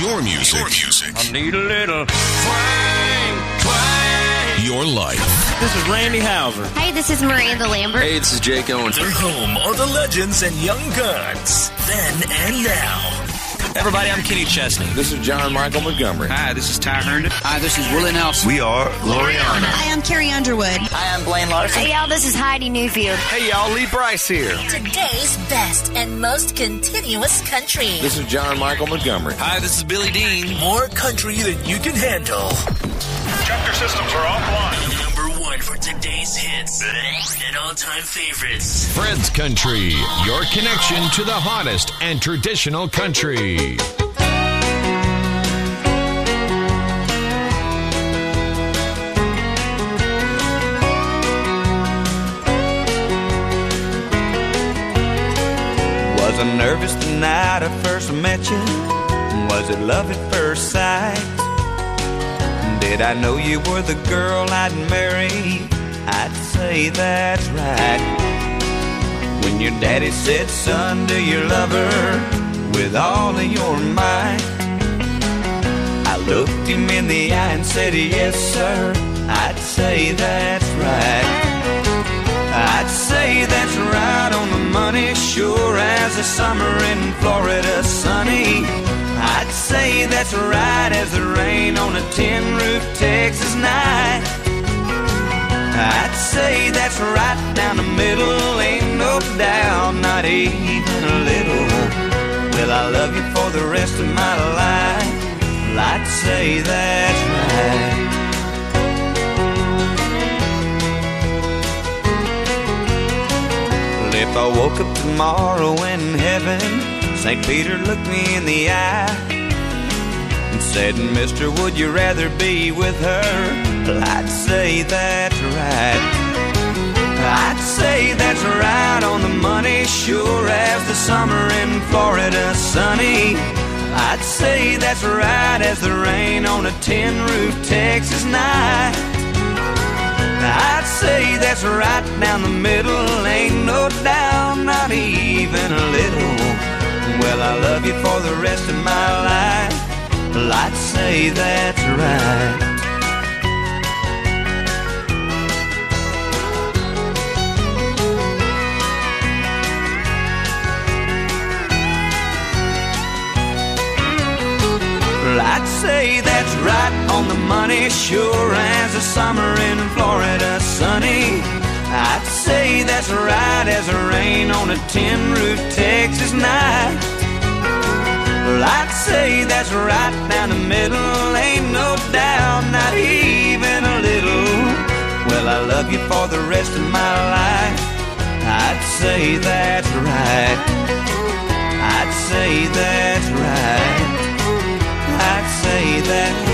Your music. Your music. I need a little twang, twang. Your life. This is Randy Houser. Hey, this is Miranda Lambert. Hey, this is Jake Owens. They're home of the legends and young guns. Then and now. Everybody, I'm Kenny Chesney. This is John Michael Montgomery. Hi, this is Ty Herndon. Hi, this is Willie Nelson. We are Gloriana. Hi, I'm Carrie Underwood. Hi, I'm Blaine Larson. Hey, y'all, this is Heidi Newfield. Hey, y'all, Lee Brice here. Today's best and most continuous country. This is John Michael Montgomery. Hi, this is Billy Dean. More country than you can handle. Check your systems are offline. Number for today's hits and all-time favorites. Fred's Country. Your connection to the hottest and traditional country. Was I nervous the night I first met you? Was it love at first sight? Did I know you were the girl I'd marry? I'd say that's right. When your daddy said, son, do you love her with all of your might? I looked him in the eye and said, yes, sir. I'd say that's right. I'd say that's right on the money, sure as the summer in Florida sunny. I'd say that's right as the rain on a tin roof Texas night. I'd say that's right down the middle, ain't no doubt, not even a little. Will I love you for the rest of my life? Well, I'd say that's right. Well, if I woke up tomorrow in heaven, St. Peter looked me in the eye and said, Mister, would you rather be with her? Well, I'd say that's right. I'd say that's right on the money, sure as the summer in Florida sunny. I'd say that's right as the rain on a tin roof Texas night. I'd say that's right down the middle, ain't no doubt, not even a little. Well, I love you for the rest of my life. Well, I'd say that's right. I'd say that's right on the money, sure as the summer in Florida sunny. I'd say that's right as rain on a tin roof Texas night. Well, I'd say that's right down the middle, ain't no doubt, not even a little. Well, I love you for the rest of my life. I'd say that's right. I'd say that's right. I'd say that's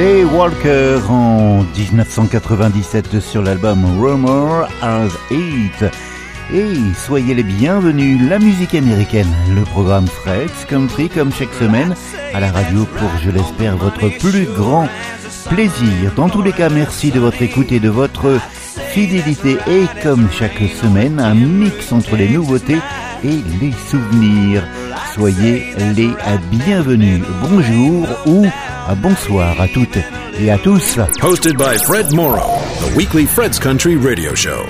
Clay Walker en 1997 sur l'album Rumor as It. Et soyez les bienvenus, la musique américaine, le programme Fred's Country comme chaque semaine à la radio pour, je l'espère, votre plus grand plaisir. Dans tous les cas, merci de votre écoute et de votre fidélité. Et comme chaque semaine, un mix entre les nouveautés et les souvenirs. Soyez les bienvenus. Bonjour ou bonsoir à toutes et à tous. Hosted by Fred Morrow, the weekly Fred's Country radio show.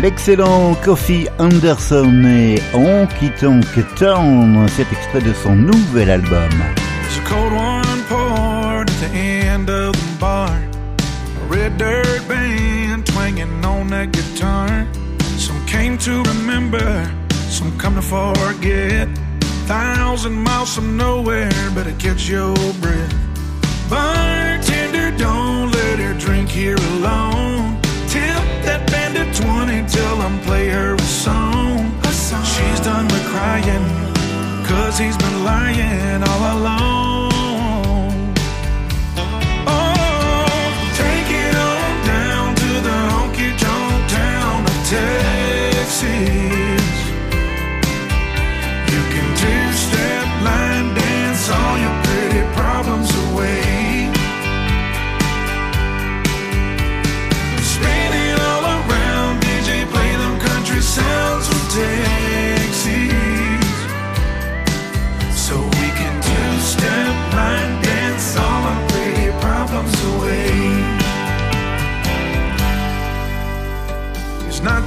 L'excellent Kofi Anderson et On Quitte Town, cet extrait de son nouvel album. There's a cold one poured at the end of the bar. A red dirt band twanging on that guitar. Some came to remember, some come to forget. Thousand miles from nowhere, better catch your breath. Bartender, don't let her drink here alone. Tip that bandit 20 till I'm play her a song. She's done with crying, cause he's been lying all along. Oh, take it on down to the honky tonk town of Texas.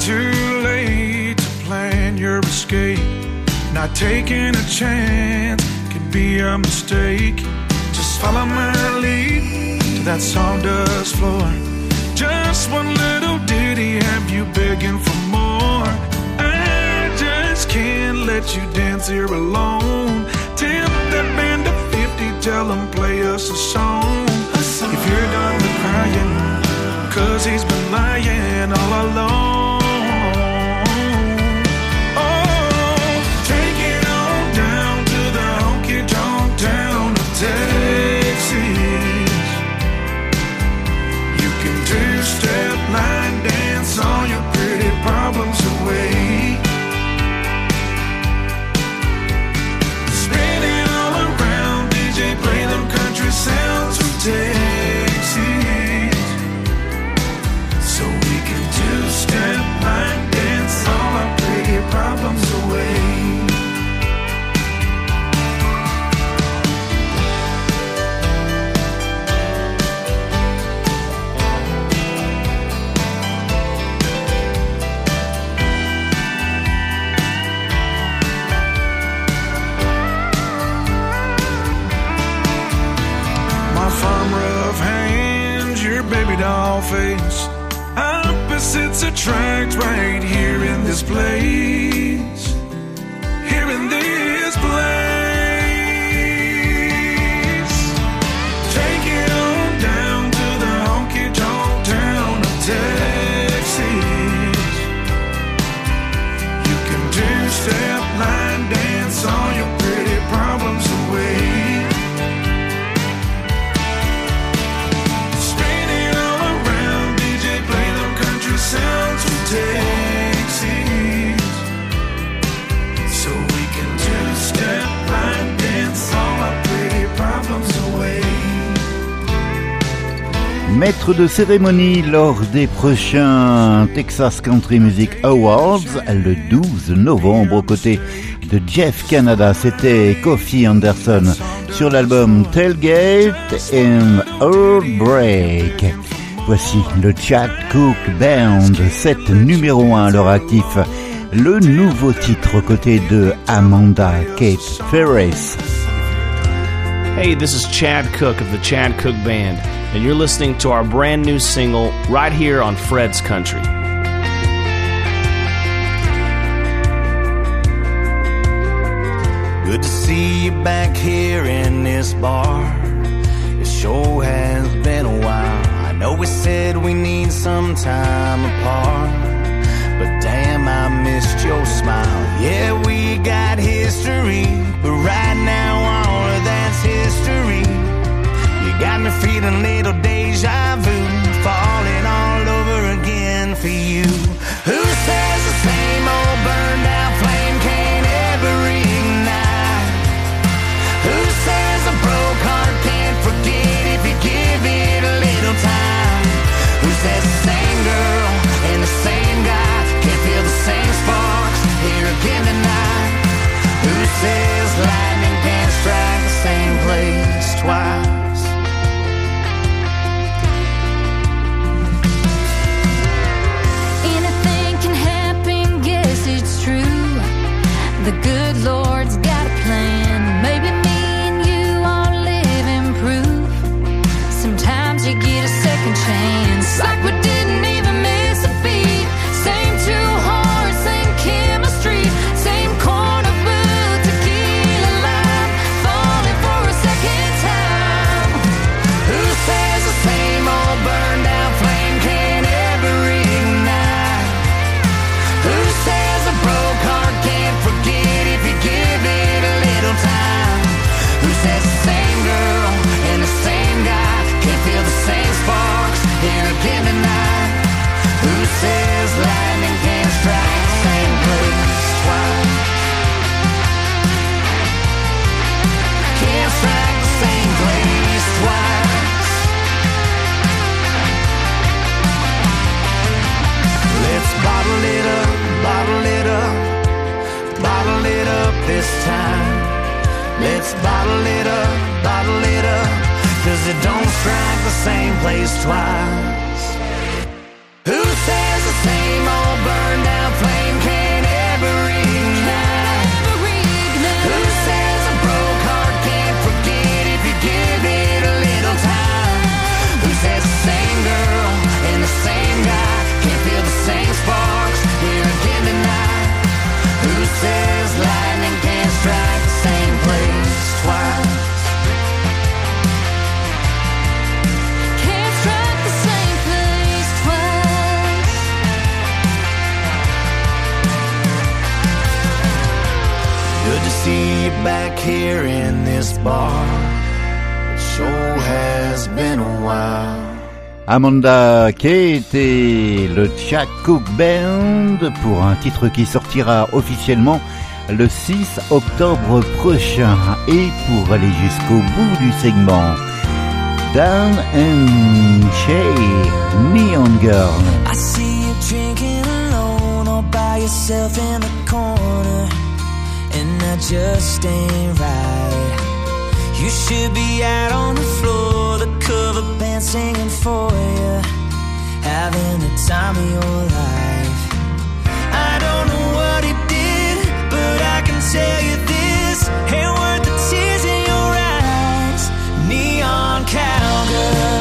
Too late to plan your escape. Not taking a chance can be a mistake. Just follow my lead to that sawdust floor. Just one little ditty have you begging for more. I just can't let you dance here alone. Tip that band to 50, tell them play us a song. If you're done with crying, cause he's been lying all along. Doll face. Opposites attract right here in this place. Here in this Maître de cérémonie lors des prochains Texas Country Music Awards le 12 novembre aux côtés de Jeff Canada, c'était Kofi Anderson sur l'album Tailgate and Heartbreak. Voici le Chad Cook Band, 7 numéro 1 à leur actif. Le nouveau titre aux côtés de Amanda Kate Ferris. Hey, this is Chad Cook of the Chad Cook Band, and you're listening to our brand new single right here on Fred's Country. Good to see you back here in this bar. It sure has been a while. I know we said we need some time apart. But damn, I missed your smile. Yeah, we got history. But right now, all of that's history. Got me feeling little deja vu. Falling all over again for you. Who says the same old burned out flame can't ever reignite? Who says a broke heart can't forget if you give it a little time? Who says the same girl and the same guy can't feel the same sparks here again tonight? Who says lightning can't strike the same place twice? Here in this bar. It sure has been a while. Amanda Kate et le Jack Cook Band pour un titre qui sortira officiellement le 6 octobre prochain. Et pour aller jusqu'au bout du segment, Dan and Shay, Neon Girl. I see you drinking alone all by yourself in the corner, just ain't right. You should be out on the floor, the cover band singing for you, having the time of your life. I don't know what he did, but I can tell you this ain't worth the tears in your eyes. Neon cowgirl,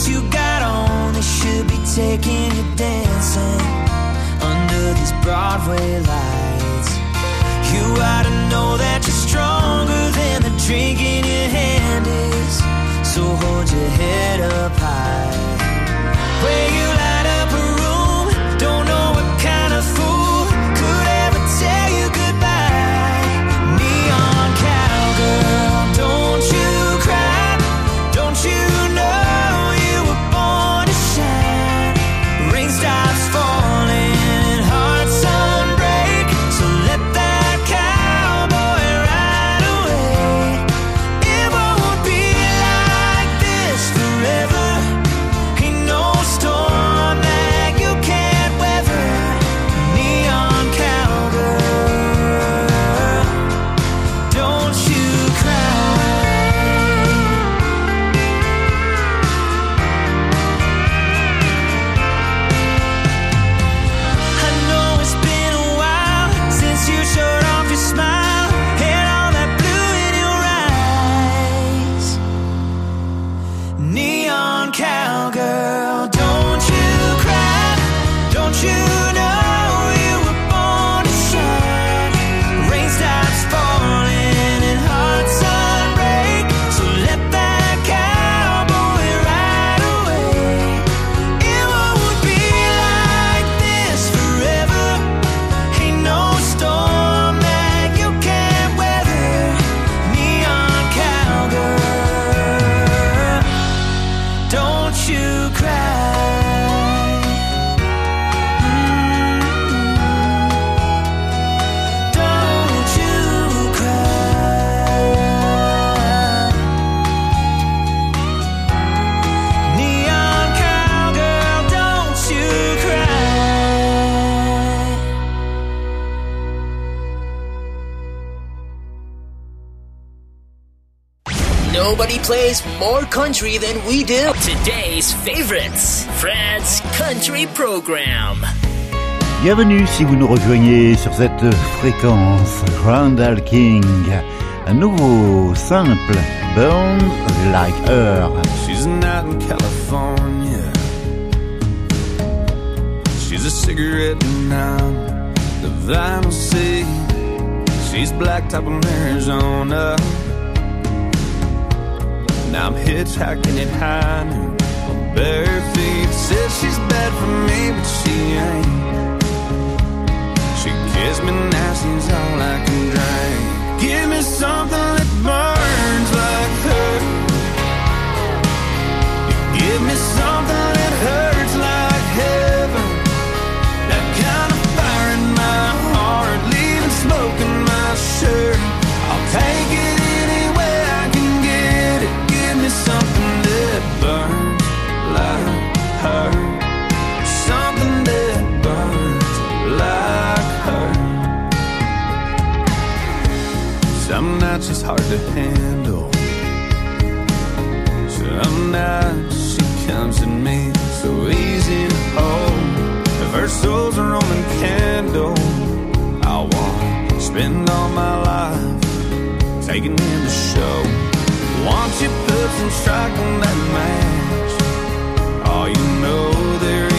boots you got on, they should be taking you dancing under these Broadway lights. You ought to know that you're stronger than the drink in your hand is. So hold your head up Nobody plays more country than we do. Today's favorites, Fred's Country Program. Bienvenue si vous nous rejoignez sur cette fréquence Randall King. Un nouveau simple, Burn Like Her. She's a night in California. She's a cigarette and I'm the vinyl sea. She's blacktop in Arizona. Now I'm hitchhiking at high noon on bare feet. Says she's bad for me, but she ain't. She kissed me now, she's all I can drink. Give me something that burns like her. Give me something that hurts like heaven. That kind of fire in my heart, leaving smoke in my shirt. I'll take it It's hard to handle. Some nights she comes to me so easy to hold. If her soul's a Roman candle, I won't spend all my life taking in the show. Won't you put some strike on that man? You know there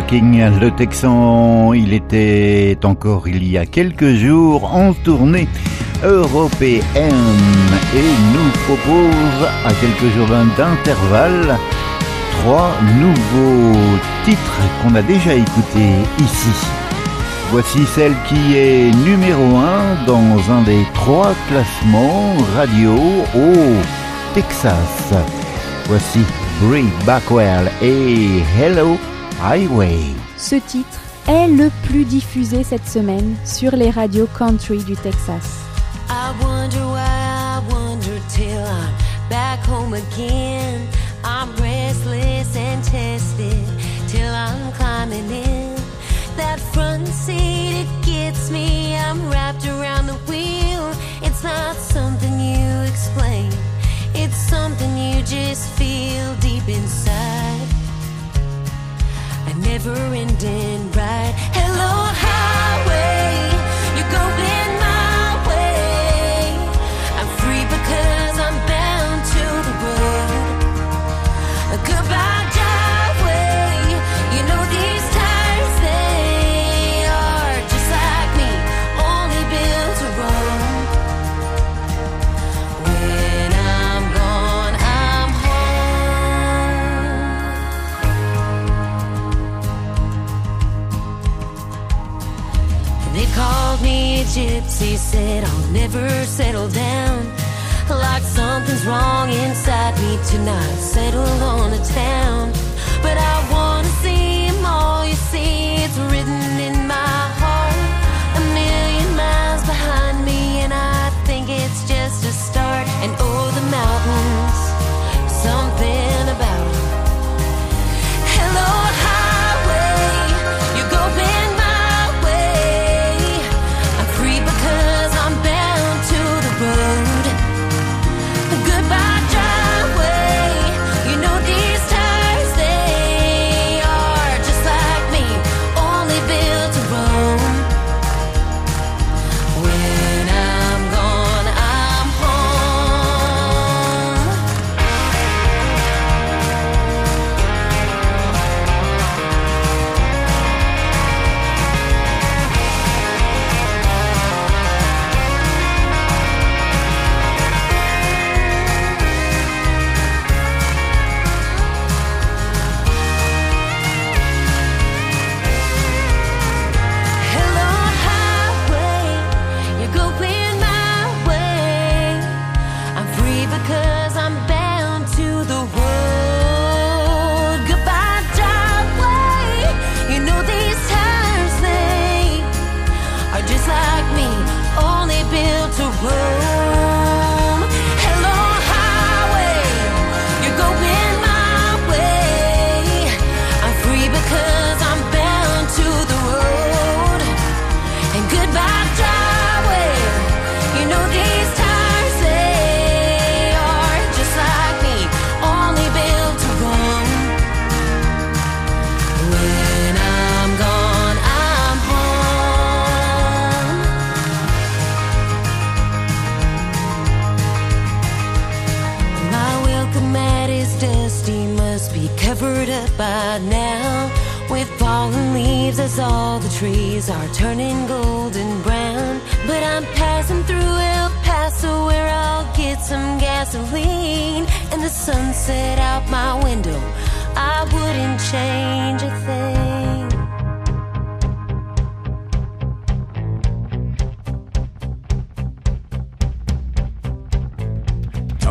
King, le Texan, il était encore il y a quelques jours en tournée européenne et nous propose à quelques jours d'intervalle trois nouveaux titres qu'on a déjà écoutés ici. Voici celle qui est numéro un dans un des trois classements radio au Texas. Voici Brie Backwell et Hello Highway. Ce titre est le plus diffusé cette semaine sur les radios country du Texas. I wonder why I wonder till I'm back home again. I'm restless and tested till I'm climbing in. That front seat, it gets me. I'm wrapped around the wheel. It's not something you explain, it's something you just feel deep inside. Never ending ride. Hello, highway. Said I'll never settle down. Like something's wrong inside me tonight. settle on a town. But I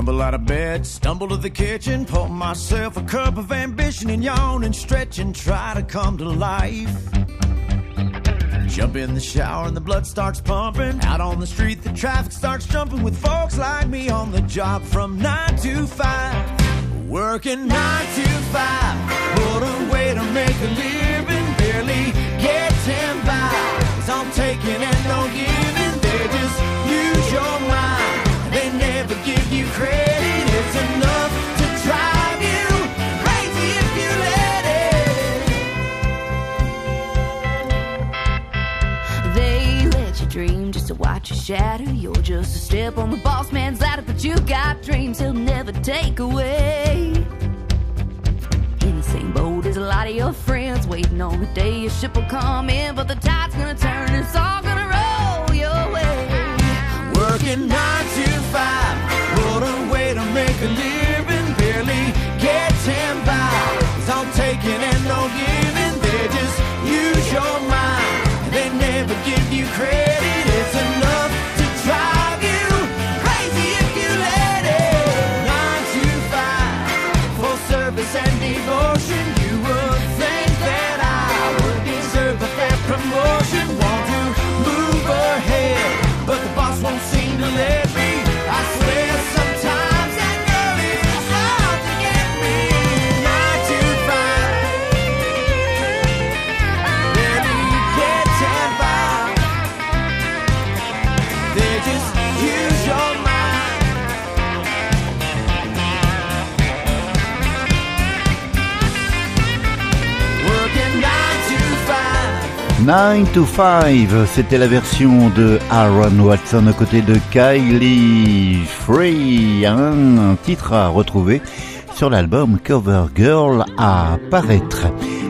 Tumble out of bed, stumble to the kitchen, pour myself a cup of ambition and yawn and stretch and try to come to life. Jump in the shower and the blood starts pumping. Out on the street, the traffic starts jumping with folks like me on the job from 9 to 5. Working 9 to 5. What a way to make a living. Barely getting by. All taking and no giving. They just use your to watch you shatter. You're just a step on the boss man's ladder, but you got dreams he'll never take away. In the same boat as a lot of your friends, waiting on the day your ship will come in, but the tide's gonna turn and it's all gonna roll your way. Working nine to five, what a way to make a living. Barely getting by. It's all taking and no giving. They just use your never give you credit. 9 to 5, c'était la version de Aaron Watson aux côtés de Kylie Free, un titre à retrouver sur l'album Cover Girl à paraître.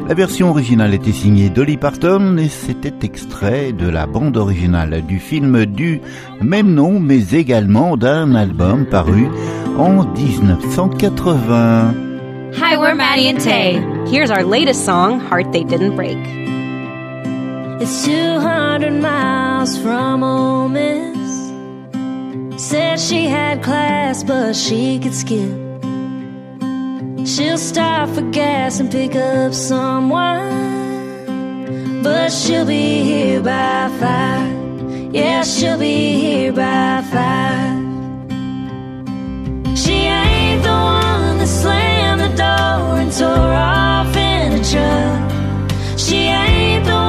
La version originale était signée Dolly Parton et c'était extrait de la bande originale du film du même nom mais également d'un album paru en 1980. Hi, we're Maddie and Tay. Here's our latest song, Heart They Didn't Break. It's 200 miles from Ole Miss. Said she had class, but she could skip. She'll stop for gas and pick up some wine. But she'll be here by five. Yeah, she'll be here by five. She ain't the one that slammed the door and tore off in a truck. She ain't the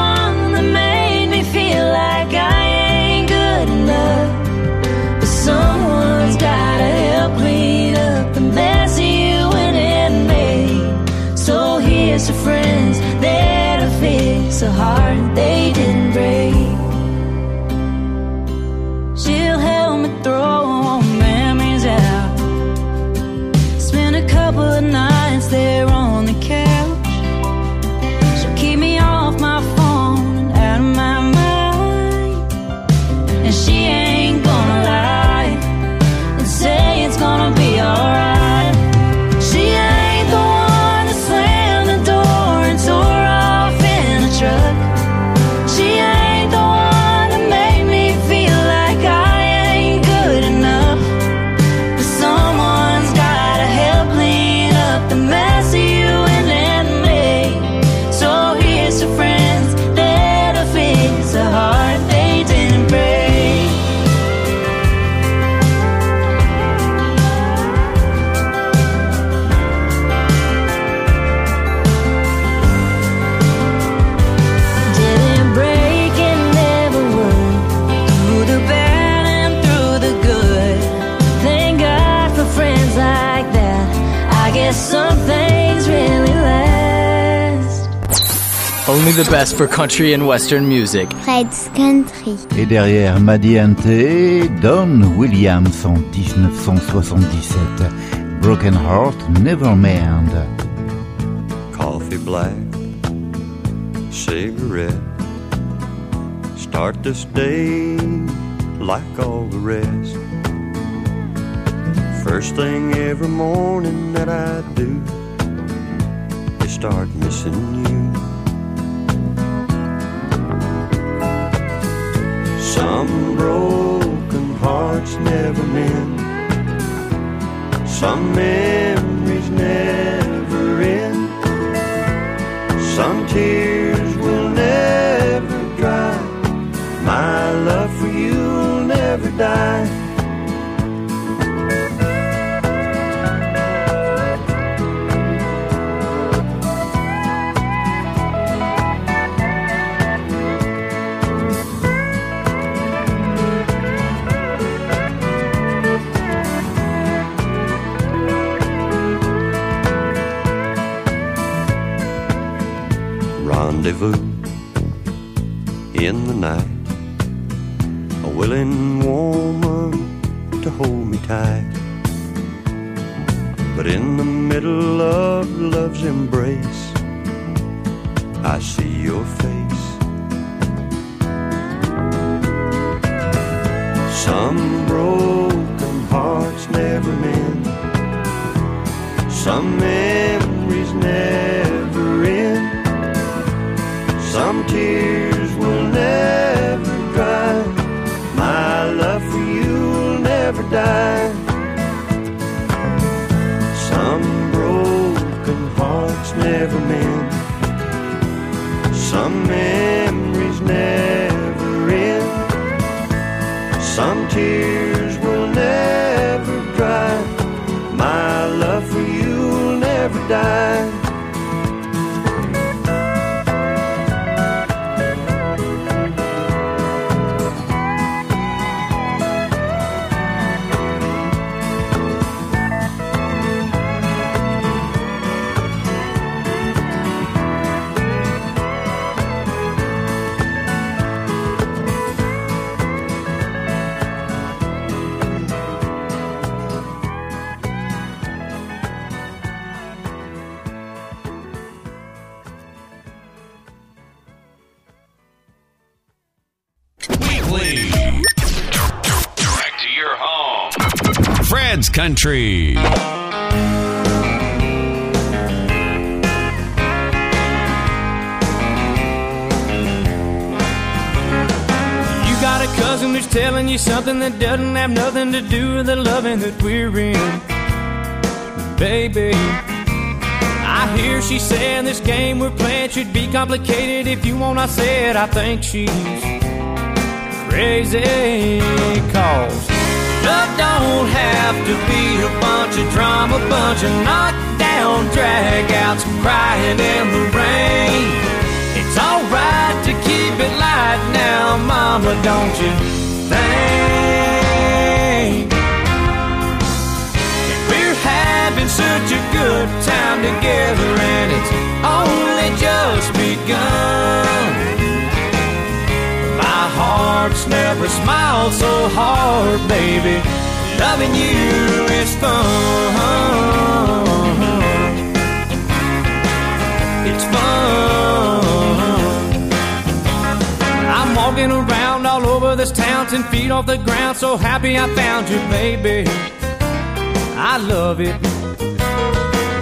friends there to fix a heart they didn't Only the best for country and western music. Fred's Country. Et derrière Madiante, Don Williams en 1977. Broken Heart Never Mend. Coffee Black cigarette. Start this day like all the rest. First thing every morning that I do is start missing you. Some broken hearts never mend. Some memories never end. Some tears will never dry. My love for you will never die. Rendezvous in the night. A willing woman to hold me tight. But in the middle of love's embrace, I see your face. Some broken hearts never mend. Some memories never Fred's Country. You got a cousin who's telling you something that doesn't have nothing to do with the loving that we're in. Baby, I hear she saying this game we're playing should be complicated. If you want, I said I think she's crazy. Cause love don't have to be a bunch of drama, bunch of knockdown dragouts, crying in the rain. It's alright to keep it light now, mama, don't you think? We're having such a good time together, and it's only just begun. Heart's never smiled so hard, baby. Loving you is fun. It's fun. I'm walking around all over this town, ten feet off the ground, so happy I found you, baby. I love it.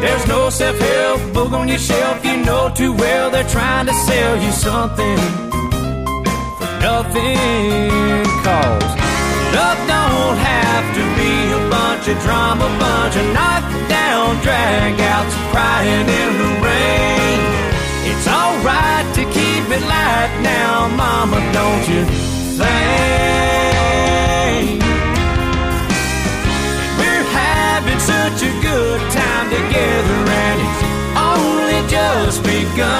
There's no self-help book on your shelf, you know too well they're trying to sell you something nothing. Cause love don't have to be a bunch of drama, bunch of knockdown dragouts, crying in the rain. It's alright to keep it light now, mama, don't you think? We're having such a good time together, and it's only just begun.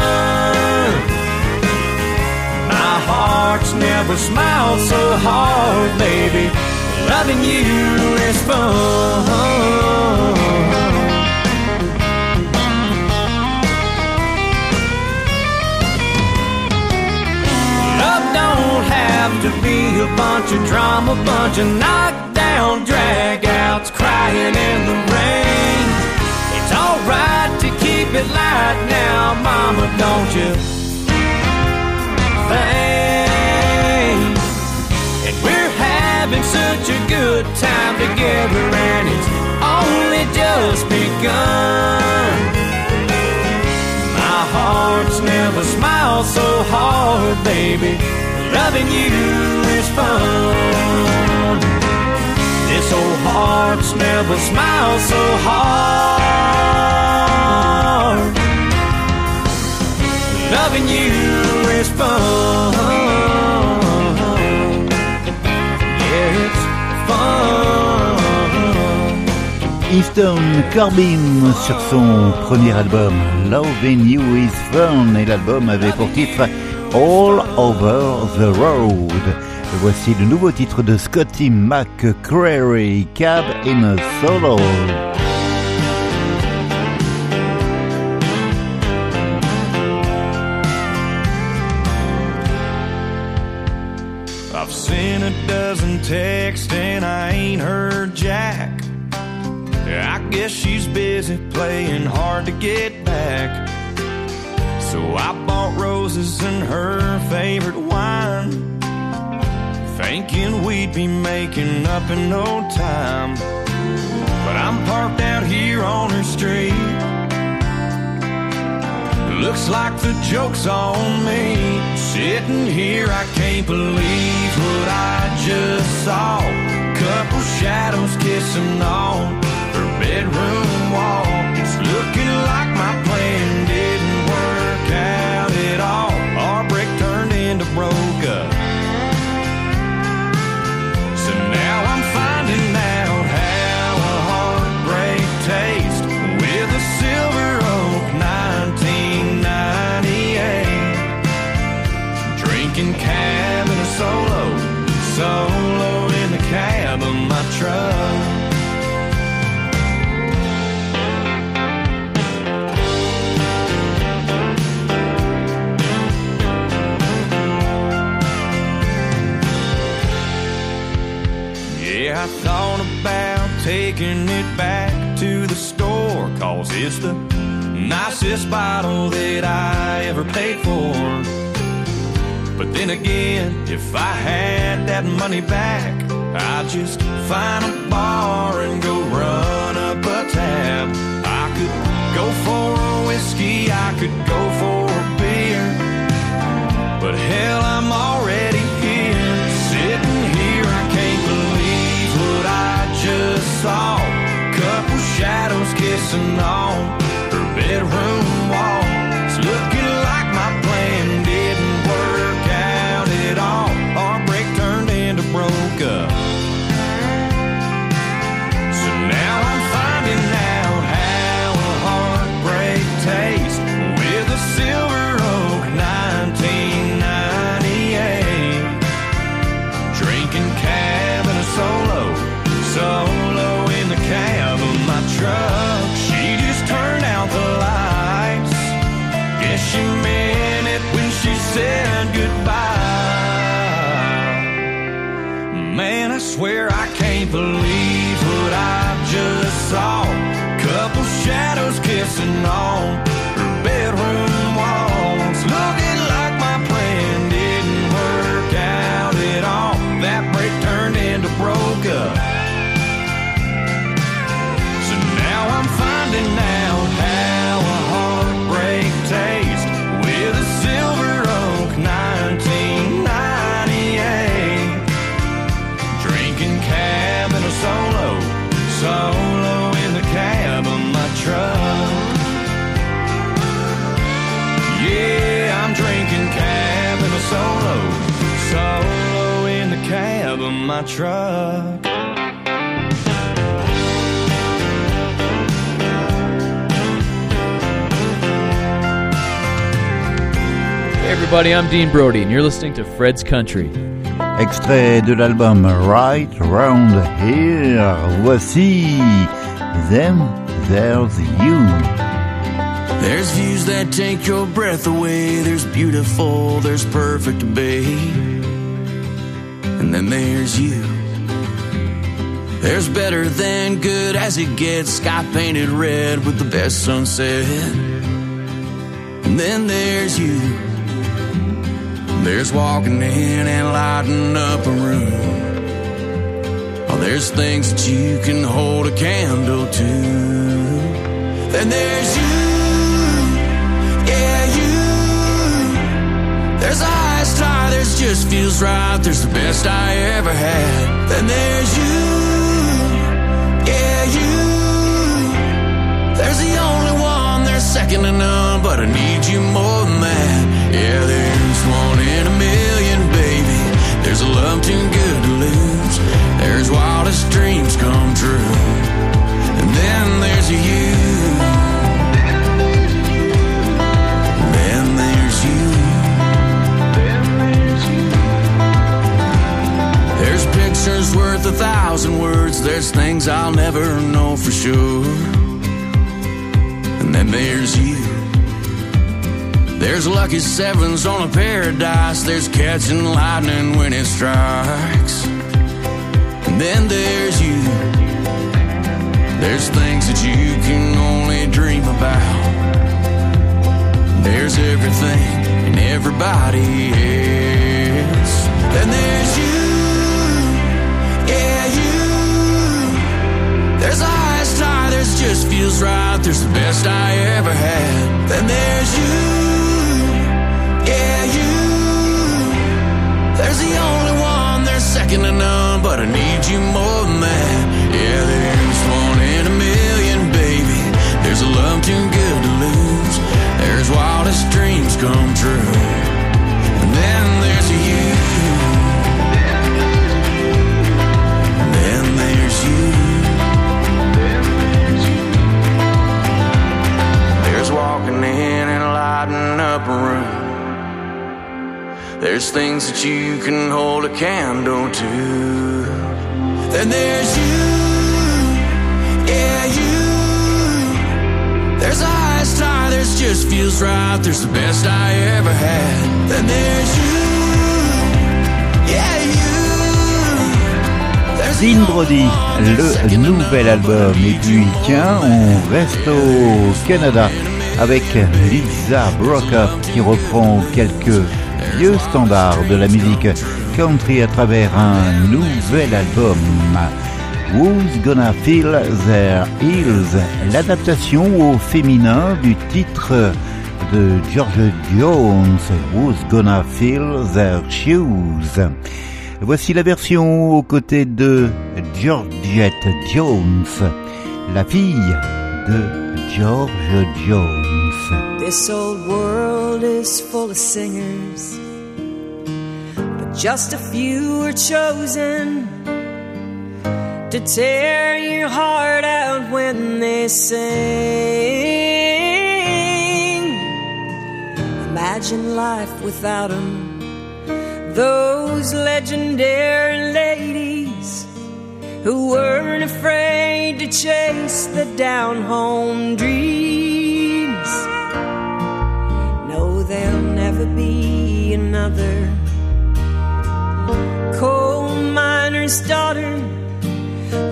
Never smiled so hard, baby. Loving you is fun. Love don't have to be a bunch of drama, bunch of knockdown dragouts, crying in the rain. It's alright to keep it light now, mama, don't you good time together, and it's only just begun. My heart's never smiled so hard, baby. Loving you is fun. This old heart's never smiled so hard. Loving you is fun. Easton Corbin sur son premier album Loving You Is Fun et l'album avait pour titre All Over the Road. Voici le nouveau titre de Scotty McCreary, Cab in a Solo. Texts and I ain't heard Jack. I guess she's busy playing hard to get back. So I bought roses and her favorite wine, thinking we'd be making up in no time. But I'm parked out here on her street. Looks like the joke's on me. Sitting here, I can't believe what I just saw. a Couple shadows kissing on her bedroom wall. It's looking like my plan didn't work out at all. Our break turned into broke up. So now I'm finding solo in the cab of my truck. Yeah, I thought about taking it back to the store, cause it's the nicest bottle that I ever paid for. But then again, if I had that money back, I'd just find a bar and go run up a tab. I could go for a whiskey, I could go for a beer. But hell, I'm already here, sitting here. I can't believe what I just saw. Couple shadows kissing on Dean Brody, and you're listening to Fred's Country. Extrait de l'album Right Round Here. Voici Then There's You. There's views that take your breath away. There's beautiful, there's perfect, babe. And then there's you. There's better than good as it gets. Sky painted red with the best sunset. And then there's you. There's walking in and lighting up a room. Oh, there's things that you can hold a candle to. Then there's you. Yeah, you. There's eyes try, there's just feels right. There's the best I ever had. Then there's you. Yeah, you. There's the only one, there's second to none, but I need you more than that. Yeah, There's a love too good to lose. There's wildest dreams come true. And then there's you. Then there's you. There's pictures worth a thousand words. There's things I'll never know for sure. And then there's you. There's lucky sevens on a paradise. There's catching lightning when it strikes. And then there's you. There's things that you can only dream about. There's everything and everybody else. Then there's you. Yeah, you. There's eyes try, there's just feels right. There's the best I ever had. Then there's you. The only one, there's second to none, but I need you more than that. Yeah, can candle to. Then there's you, yeah, you. There's eyes try, there's just feels right. There's the best I ever had. Then there's you, yeah, you. Dean Brody, le nouvel album. Et puis, tiens, on reste au Canada avec Lisa Brockoff qui reprend quelques vieux standards de la musique country à travers un nouvel album. Who's Gonna Feel Their Heels? L'adaptation au féminin du titre de George Jones, Who's Gonna Feel Their Shoes? Voici la version aux côtés de Georgette Jones, la fille de George Jones. This old world is full of singers, just a few were chosen to tear your heart out when they sing. Imagine life without them, those legendary ladies who weren't afraid to chase the down home dreams. No, there'll never be another coal miner's daughter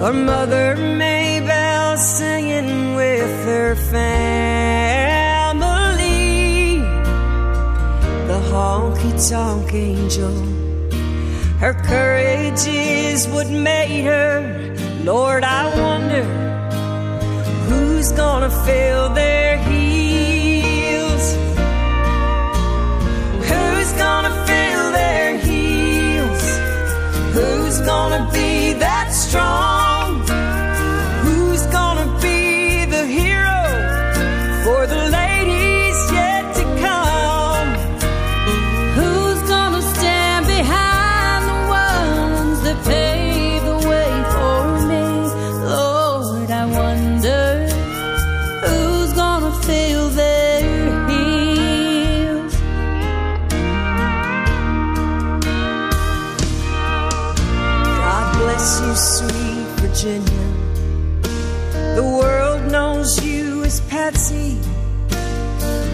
or Mother Maybelle singing with her family. The honky tonk angel, her courage is what made her. Lord, I wonder who's gonna fill their heels. Gonna be that strong?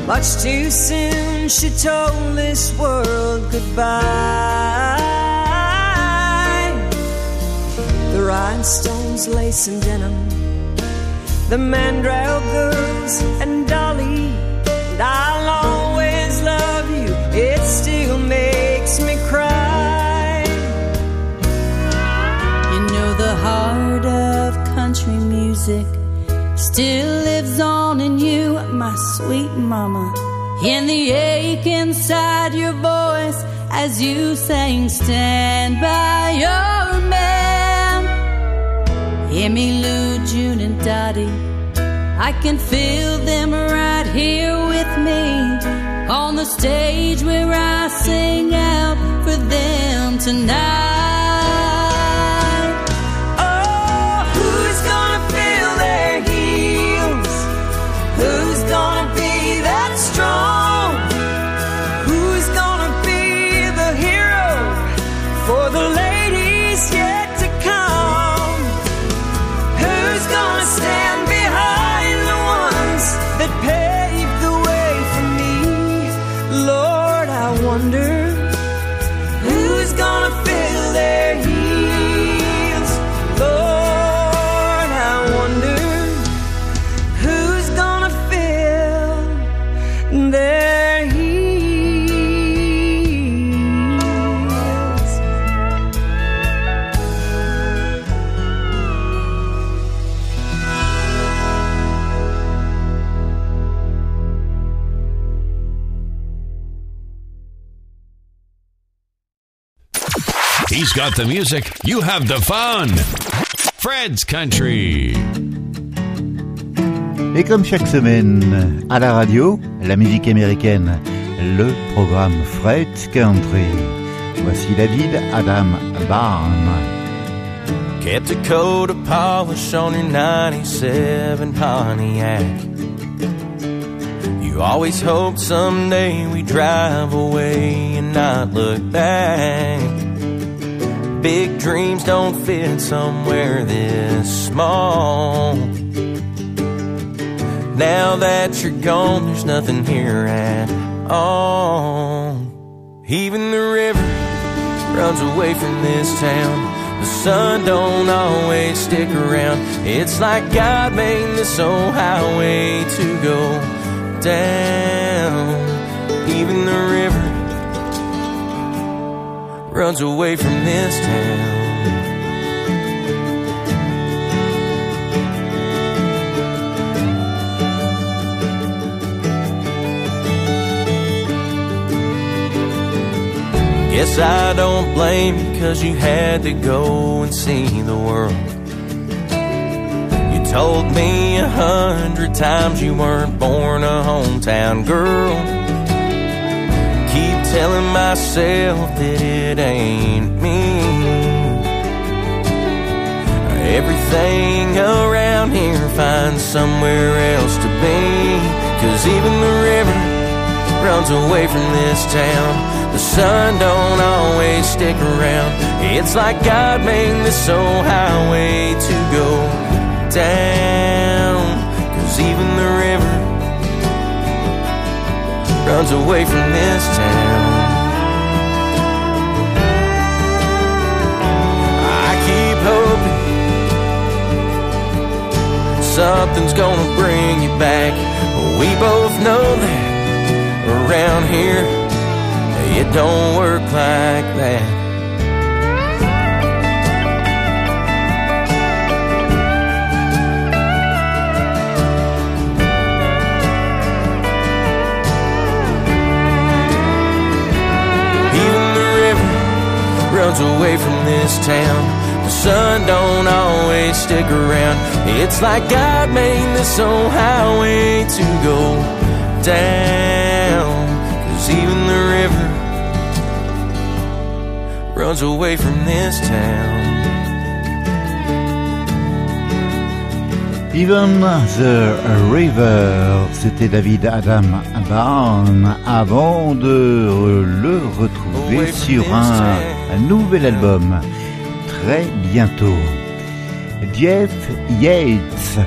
Much too soon she told this world goodbye. The rhinestones, lace, and denim, the Mandrell girls, and Dolly, and I'll always love you. It still makes me cry. You know the heart of country music still lives on in you, my sweet mama. In the ache inside your voice as you sang, Stand by your man. Emmylou, June, and Dottie. I can feel them right here with me on the stage where I sing out for them tonight. Got the music? You have the fun. Fred's Country. Et comme chaque semaine, à la radio, la musique américaine, le programme Fred's Country. Voici David Adam Barn. Kept a coat of polish on your 97 Pontiac. You always hoped someday we'd drive away and not look back. Big dreams don't fit somewhere this small. Now that you're gone, there's nothing here at all. Even the river runs away from this town. The sun don't always stick around. It's like God made this old highway to go down. Even the river runs away from this town. Guess I don't blame you cause you had to go and see the world. You told me a hundred times you weren't born a hometown girl. Keep telling myself that it ain't me. Everything around here finds somewhere else to be. Cause even the river runs away from this town. The sun don't always stick around. It's like God made this old highway to go down. Cause even the river runs away from this town. I keep hoping something's gonna bring you back. We both know that around here it don't work like that. Away from this town. The sun don't always stick around. It's like God made this old highway to go down. Cause even the river runs away from this town. Even the River, c'était David Adam Barn avant de le retrouver sur un, nouvel album très bientôt. Jeff Yates,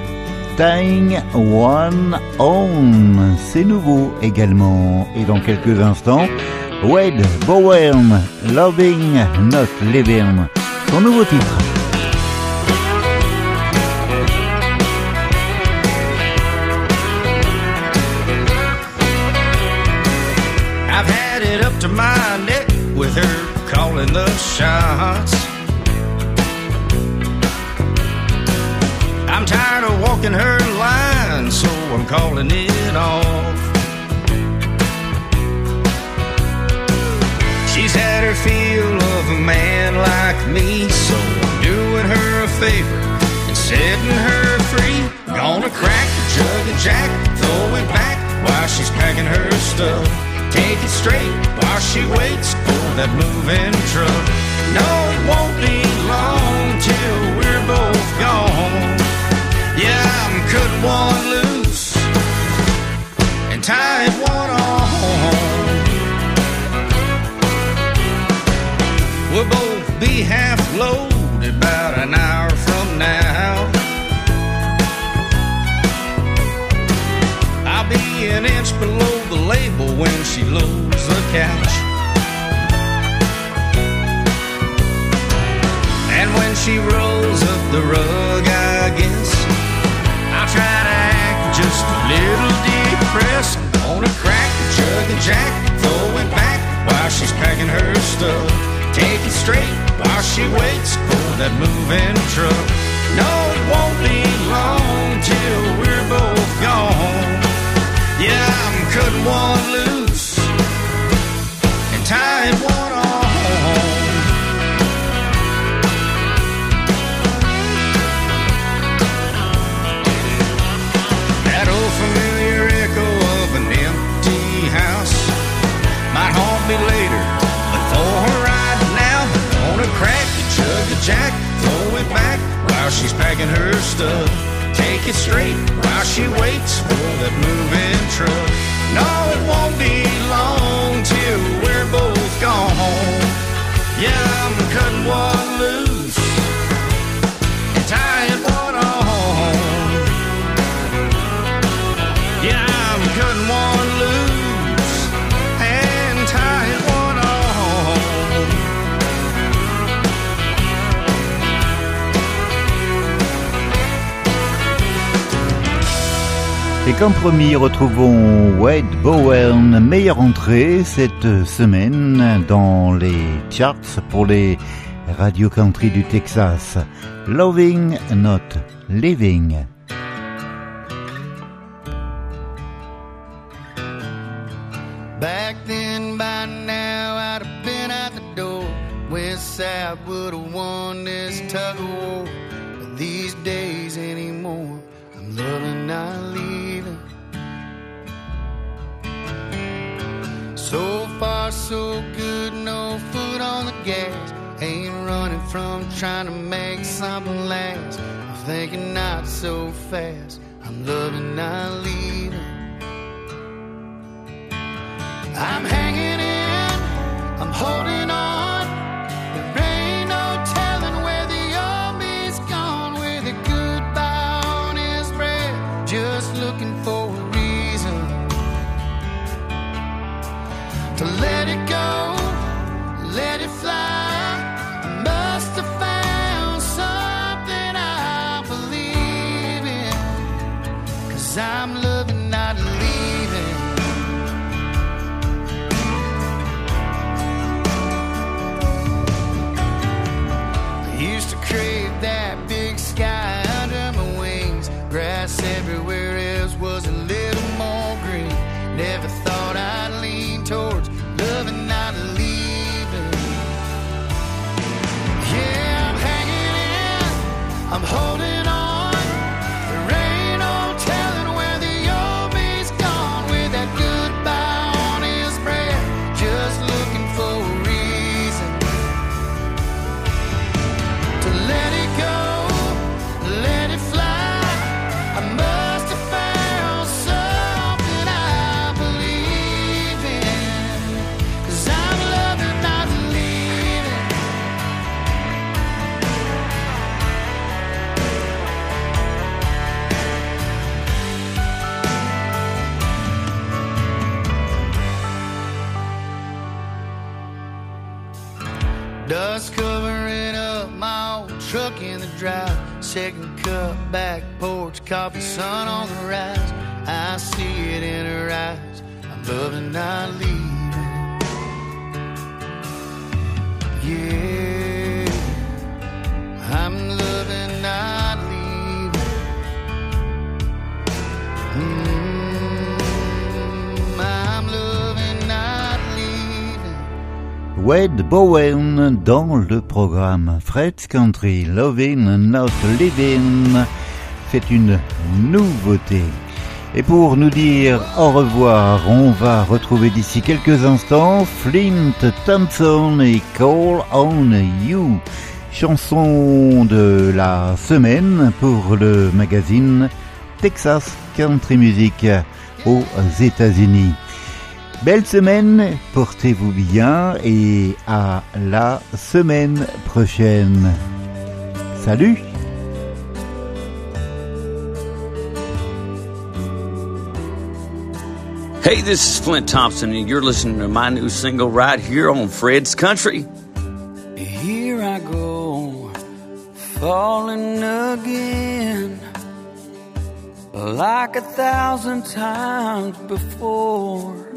Tying One On, c'est nouveau également. Et dans quelques instants, Wade Bowen, Loving Not Living, son nouveau titre. Calling the shots. walking her line, so I'm calling it off. She's had her feel of a man like me, so I'm doing her a favor and setting her free. Gonna crack the jug of Jack, throw it back while she's packing her stuff. Take it straight while she waits for that moving truck. No, it won't be long till we're both gone. Yeah, I'm cutting one loose and tying one on. We'll both be half loaded about an hour from now. I'll be an inch below label when she loads the couch. And when she rolls up the rug, I guess I'll try to act just a little depressed. Gonna crack the jug of Jack, throw it back while she's packing her stuff. Take it straight while she waits for that moving truck. No, it won't be long till we're both gone. Yeah, I'm cutting one loose and tying one on. That old familiar echo of an empty house might haunt me later, but for right now, gonna crack the jug of Jack, throw it back while she's packing her stuff. Take it straight while she waits for that moving truck. No, it won't be long till we're both gone. Yeah, I'm cutting one loose and tying one Comme promis, retrouvons Wade Bowen, meilleure entrée cette semaine dans les charts pour les radio country du Texas. Loving Not Living. So so good, no foot on the gas. Ain't running from trying to make something last. I'm thinking not so fast. I'm loving not leaving. I'm hanging in, I'm holding on. sun on the rise. I see it in her eyes. I'm loving, not leaving. Yeah, I'm loving, not leaving. Mm, mm-hmm. I'm loving, not leaving. Wade Bowen dans le programme Fred's Country, Loving Not Living. C'est une nouveauté. Et pour nous dire au revoir, on va retrouver d'ici quelques instants Flint Thompson et Call on You. Chanson de la semaine pour le magazine Texas Country Music aux États-Unis. Belle semaine, portez-vous bien et à la semaine prochaine. Salut Hey, this is Flint Thompson, and you're listening to my new single right here on Fred's Country. Here I go, falling again, like a thousand times before.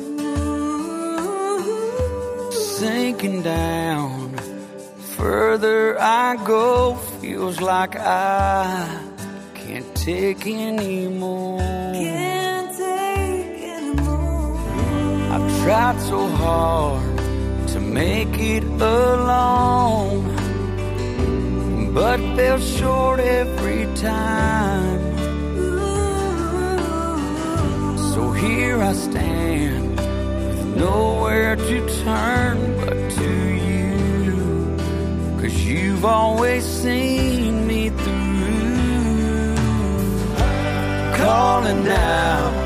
Sinking down, further I go, feels like I can't take anymore. Tried so hard to make it alone, but fell short every time. So here I stand, with nowhere to turn but to you, cause you've always seen me through. Calling out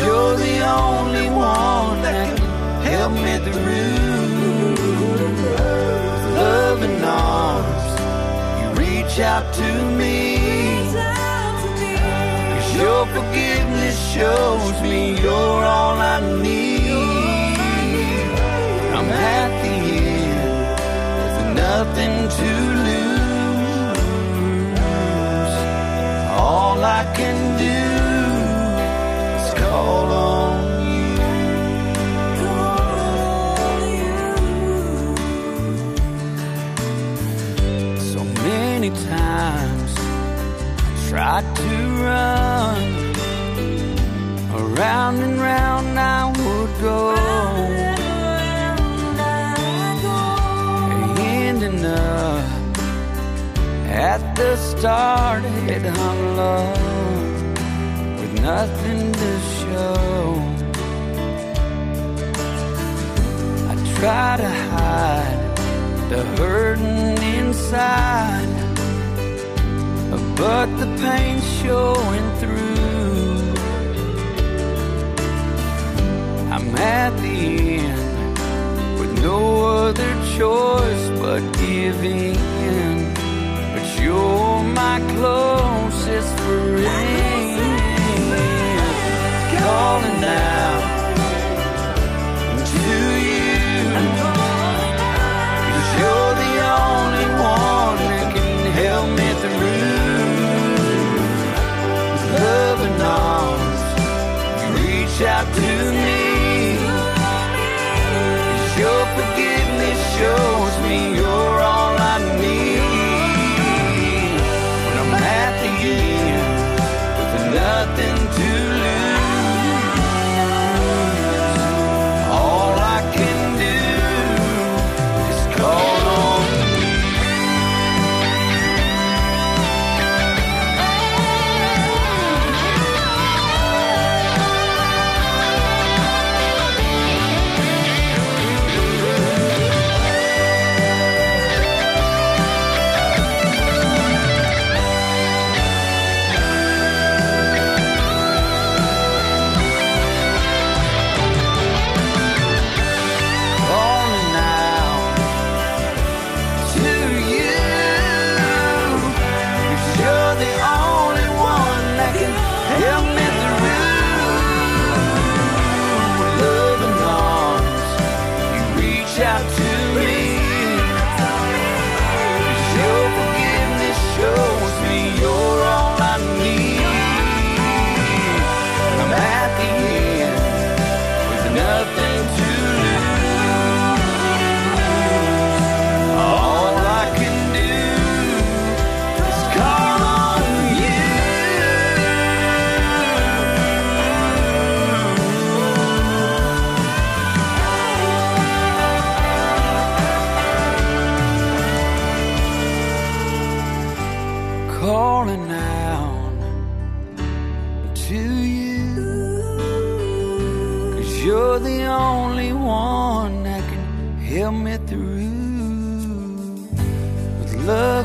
you're the only one that can help me through. With loving arms, you reach out to me. Cause your forgiveness shows me you're all I need. I'm at the end with nothing to lose. All I can do tried to run around and round I would go. Ending up at the start, head hung low with nothing try to hide the hurting inside, but the pain's showing through. I'm at the end with no other choice but giving in. But you're my closest friend. Calling out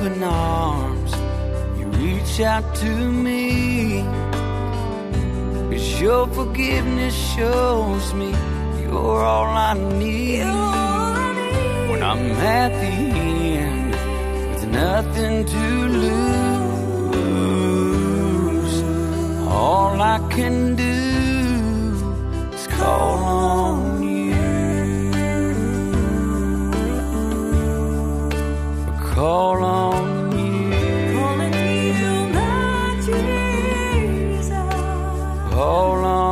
loving arms, you reach out to me. Cause your forgiveness shows me you're all I need. When I'm at the end with nothing to lose, all I can do is call on you. Call on